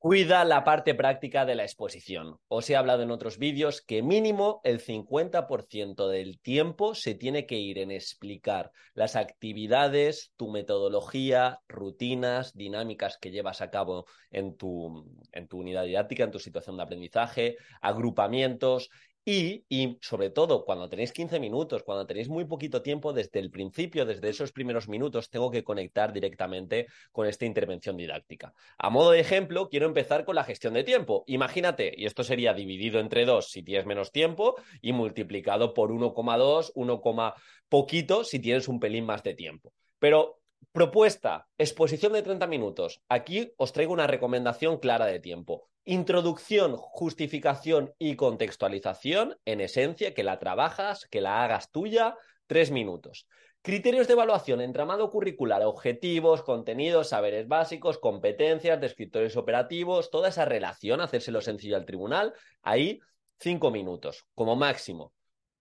Cuida la parte práctica de la exposición. Os he hablado en otros vídeos que mínimo el 50% del tiempo se tiene que ir en explicar las actividades, tu metodología, rutinas, dinámicas que llevas a cabo en tu, en tu unidad didáctica, en tu situación de aprendizaje, agrupamientos y, sobre todo, cuando tenéis 15 minutos, cuando tenéis muy poquito tiempo, desde el principio, desde esos primeros minutos, tengo que conectar directamente con esta intervención didáctica. A modo de ejemplo, quiero empezar con la gestión de tiempo. Imagínate, y esto sería dividido entre dos si tienes menos tiempo y multiplicado por 1,2, 1, poquito si tienes un pelín más de tiempo. Pero Propuesta, exposición de 30 minutos. Aquí os traigo una recomendación clara de tiempo. Introducción, justificación y contextualización, en esencia, que la trabajas, que la hagas tuya, tres minutos. Criterios de evaluación, entramado curricular, objetivos, contenidos, saberes básicos, competencias, descriptores operativos, toda esa relación, hacérselo sencillo al tribunal, ahí cinco minutos como máximo.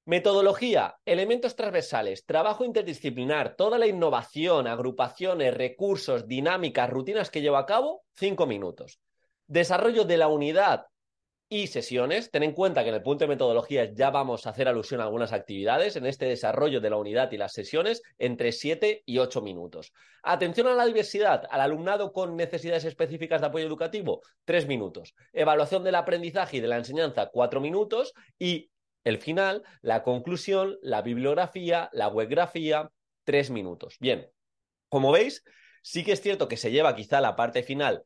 Metodología, elementos transversales, trabajo interdisciplinar, toda la innovación, agrupaciones, recursos, dinámicas, rutinas que llevo a cabo, cinco minutos. Desarrollo de la unidad y sesiones. Ten en cuenta que en el punto de metodología ya vamos a hacer alusión a algunas actividades en este desarrollo de la unidad y las sesiones entre siete y ocho minutos. Atención a la diversidad, al alumnado con necesidades específicas de apoyo educativo, tres minutos. Evaluación del aprendizaje y de la enseñanza, cuatro minutos. Y el final, la conclusión, la bibliografía, la webgrafía, tres minutos. Bien, como veis, sí que es cierto que se lleva quizá la parte final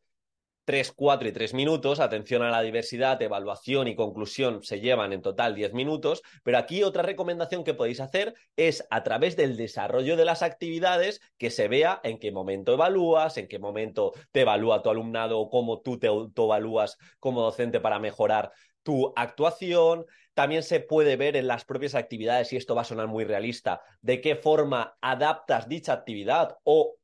3, 4 y 3 minutos, atención a la diversidad, evaluación y conclusión se llevan en total 10 minutos, pero aquí otra recomendación que podéis hacer es a través del desarrollo de las actividades que se vea en qué momento evalúas, en qué momento te evalúa tu alumnado cómo tú te autoevalúas como docente para mejorar tu actuación, también se puede ver en las propias actividades, y esto va a sonar muy realista, de qué forma adaptas dicha actividad o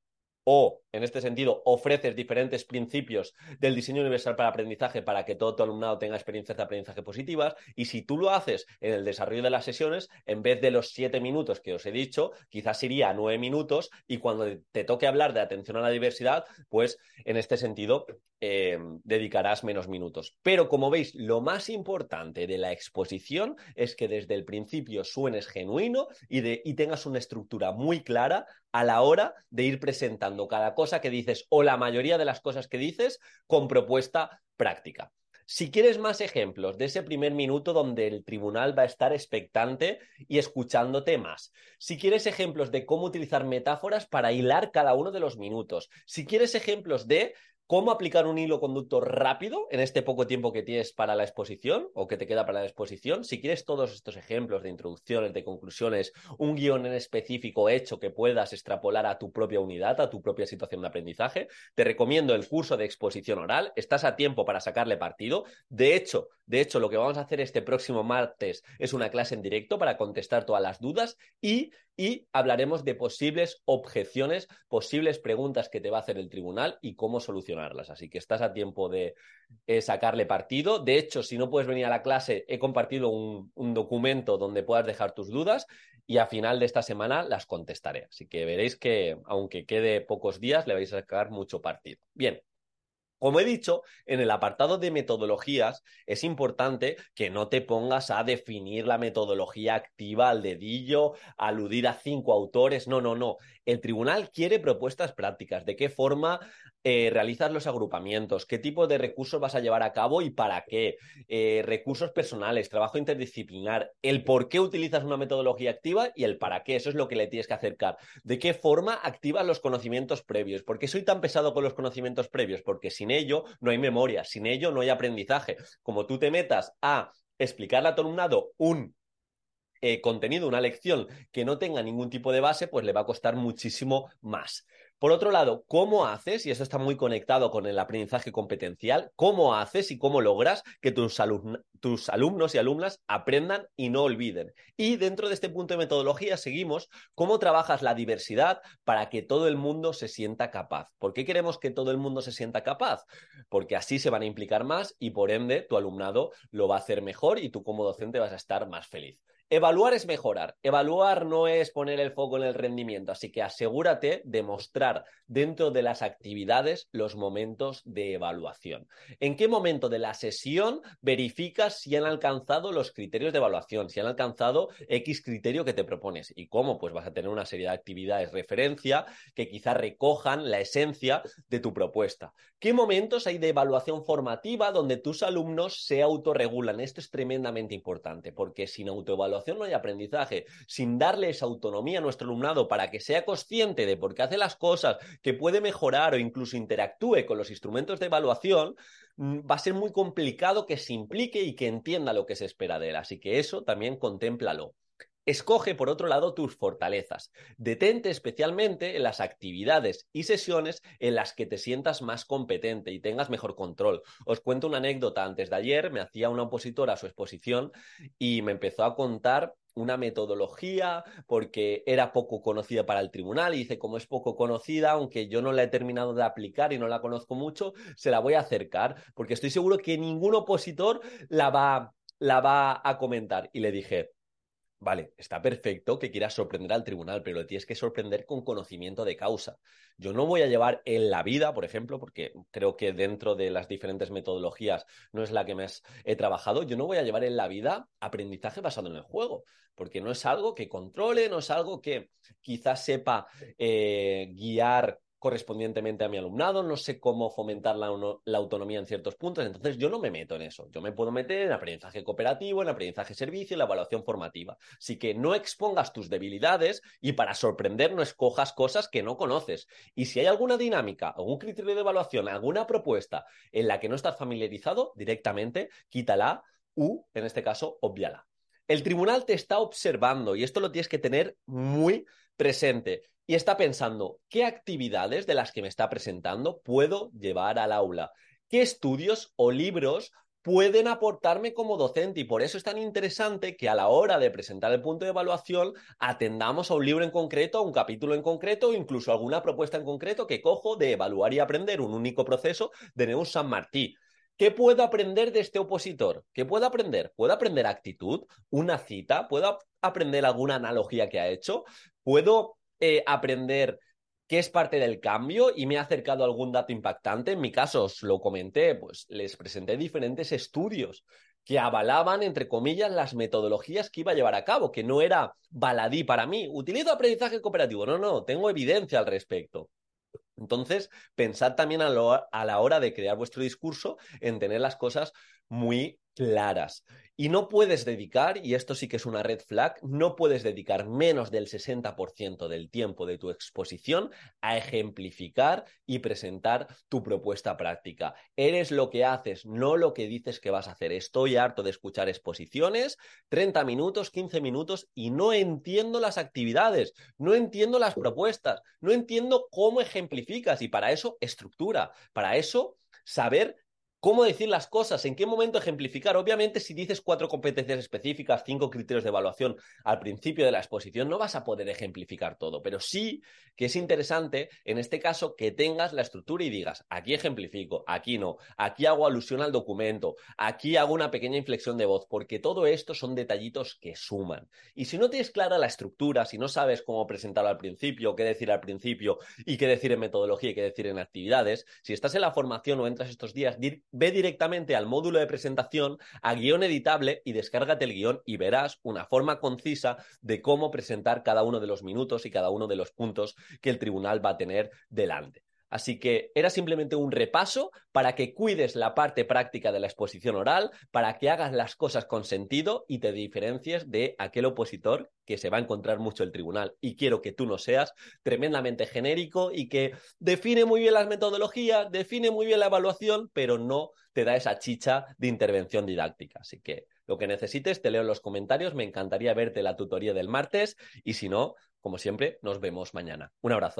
o, en este sentido, ofreces diferentes principios del diseño universal para aprendizaje para que todo tu alumnado tenga experiencias de aprendizaje positivas. Y si tú lo haces en el desarrollo de las sesiones, en vez de los siete minutos que os he dicho, quizás iría a nueve minutos y cuando te toque hablar de atención a la diversidad, pues en este sentido eh, dedicarás menos minutos. Pero como veis, lo más importante de la exposición es que desde el principio suenes genuino y, de, y tengas una estructura muy clara a la hora de ir presentando cada cosa que dices o la mayoría de las cosas que dices con propuesta práctica. Si quieres más ejemplos de ese primer minuto donde el tribunal va a estar expectante y escuchándote más. Si quieres ejemplos de cómo utilizar metáforas para hilar cada uno de los minutos. Si quieres ejemplos de cómo aplicar un hilo conductor rápido en este poco tiempo que tienes para la exposición o que te queda para la exposición. Si quieres todos estos ejemplos de introducciones, de conclusiones, un guion en específico hecho que puedas extrapolar a tu propia unidad, a tu propia situación de aprendizaje, te recomiendo el curso de exposición oral. Estás a tiempo para sacarle partido. De hecho, de hecho, lo que vamos a hacer este próximo martes es una clase en directo para contestar todas las dudas y y hablaremos de posibles objeciones, posibles preguntas que te va a hacer el tribunal y cómo solucionarlas. Así que estás a tiempo de eh, sacarle partido. De hecho, si no puedes venir a la clase, he compartido un, un documento donde puedas dejar tus dudas y a final de esta semana las contestaré. Así que veréis que, aunque quede pocos días, le vais a sacar mucho partido. Bien, como he dicho, en el apartado de metodologías es importante que no te pongas a definir la metodología activa al dedillo, aludir a cinco autores. No, no, no. El tribunal quiere propuestas prácticas. ¿De qué forma eh, realizas los agrupamientos? ¿Qué tipo de recursos vas a llevar a cabo y para qué? Eh, recursos personales, trabajo interdisciplinar, el por qué utilizas una metodología activa y el para qué. Eso es lo que le tienes que acercar. ¿De qué forma activas los conocimientos previos? ¿Por qué soy tan pesado con los conocimientos previos? Porque sin ello no hay memoria, sin ello no hay aprendizaje. Como tú te metas a explicarle a tu alumnado un eh, contenido, una lección que no tenga ningún tipo de base, pues le va a costar muchísimo más. Por otro lado, ¿cómo haces? Y eso está muy conectado con el aprendizaje competencial. ¿Cómo haces y cómo logras que tus, tus, alumnos y alumnas aprendan y no olviden? Y dentro de este punto de metodología seguimos cómo trabajas la diversidad para que todo el mundo se sienta capaz. ¿Por qué queremos que todo el mundo se sienta capaz? Porque así se van a implicar más y por ende tu alumnado lo va a hacer mejor y tú como docente vas a estar más feliz. Evaluar es mejorar. Evaluar no es poner el foco en el rendimiento. Así que asegúrate de mostrar dentro de las actividades los momentos de evaluación. ¿En qué momento de la sesión verificas si han alcanzado los criterios de evaluación, si han alcanzado X criterio que te propones? ¿Y cómo? Pues vas a tener una serie de actividades referencia que quizá recojan la esencia de tu propuesta. ¿Qué momentos hay de evaluación formativa donde tus alumnos se autorregulan? Esto es tremendamente importante porque sin autoevaluación no hay aprendizaje. Sin darles autonomía a nuestro alumnado para que sea consciente de por qué hace las cosas, que puede mejorar o incluso interactúe con los instrumentos de evaluación, mm, va a ser muy complicado que se implique y que entienda lo que se espera de él. Así que eso también contémplalo. Escoge, por otro lado, tus fortalezas. Detente especialmente en las actividades y sesiones en las que te sientas más competente y tengas mejor control. Os cuento una anécdota. Antes de ayer me hacía una opositora a su exposición y me empezó a contar una metodología porque era poco conocida para el tribunal y dice, como es poco conocida, aunque yo no la he terminado de aplicar y no la conozco mucho, se la voy a acercar porque estoy seguro que ningún opositor la va, la va a comentar. Y le dije, Vale, está perfecto que quieras sorprender al tribunal, pero lo tienes que sorprender con conocimiento de causa. Yo no voy a llevar en la vida, por ejemplo, porque creo que dentro de las diferentes metodologías no es la que más he trabajado, yo no voy a llevar en la vida aprendizaje basado en el juego, porque no es algo que controle, no es algo que quizás sepa eh, guiar correspondientemente a mi alumnado, no sé cómo fomentar la, autonomía en ciertos puntos, entonces yo no me meto en eso, yo me puedo meter en aprendizaje cooperativo, en aprendizaje servicio, en la evaluación formativa. Así que no expongas tus debilidades y para sorprender no escojas cosas que no conoces. Y si hay alguna dinámica, algún criterio de evaluación, alguna propuesta en la que no estás familiarizado, directamente quítala u, en este caso, obviala. El tribunal te está observando y esto lo tienes que tener muy presente y está pensando, ¿qué actividades de las que me está presentando puedo llevar al aula? ¿Qué estudios o libros pueden aportarme como docente y por eso es tan interesante que a la hora de presentar el punto de evaluación atendamos a un libro en concreto, a un capítulo en concreto, incluso alguna propuesta en concreto que cojo de evaluar y aprender un único proceso de Neus San Martí. ¿Qué puedo aprender de este opositor? ¿Qué puedo aprender? ¿Puedo aprender actitud? ¿Una cita? ¿Puedo aprender alguna analogía que ha hecho? ¿Puedo eh, aprender qué es parte del cambio y me ha acercado algún dato impactante. En mi caso, os lo comenté, pues les presenté diferentes estudios que avalaban, entre comillas, las metodologías que iba a llevar a cabo, que no era baladí para mí. Utilizo aprendizaje cooperativo. No, no, tengo evidencia al respecto. Entonces, pensad también a, a la hora de crear vuestro discurso en tener las cosas muy claras. Y no puedes dedicar, y esto sí que es una red flag, no puedes dedicar menos del 60% del tiempo de tu exposición a ejemplificar y presentar tu propuesta práctica. Eres lo que haces, no lo que dices que vas a hacer. Estoy harto de escuchar exposiciones, 30 minutos, 15 minutos, y no entiendo las actividades, no entiendo las propuestas, no entiendo cómo ejemplificas, y para eso estructura, para eso saber cómo decir las cosas, en qué momento ejemplificar. Obviamente, si dices cuatro competencias específicas, cinco criterios de evaluación al principio de la exposición, no vas a poder ejemplificar todo, pero sí que es interesante, en este caso, que tengas la estructura y digas, aquí ejemplifico, aquí no, aquí hago alusión al documento, aquí hago una pequeña inflexión de voz, porque todo esto son detallitos que suman. Y si no tienes clara la estructura, si no sabes cómo presentarlo al principio, qué decir al principio y qué decir en metodología y qué decir en actividades, si estás en la formación o entras estos días, ve directamente al módulo de presentación, a guion editable y descárgate el guion y verás una forma concisa de cómo presentar cada uno de los minutos y cada uno de los puntos que el tribunal va a tener delante. Así que era simplemente un repaso para que cuides la parte práctica de la exposición oral, para que hagas las cosas con sentido y te diferencies de aquel opositor que se va a encontrar mucho el tribunal. Y quiero que tú no seas tremendamente genérico y que define muy bien las metodologías, define muy bien la evaluación, pero no te da esa chicha de intervención didáctica. Así que lo que necesites, te leo en los comentarios. Me encantaría verte la tutoría del martes y si no, como siempre, nos vemos mañana. Un abrazo.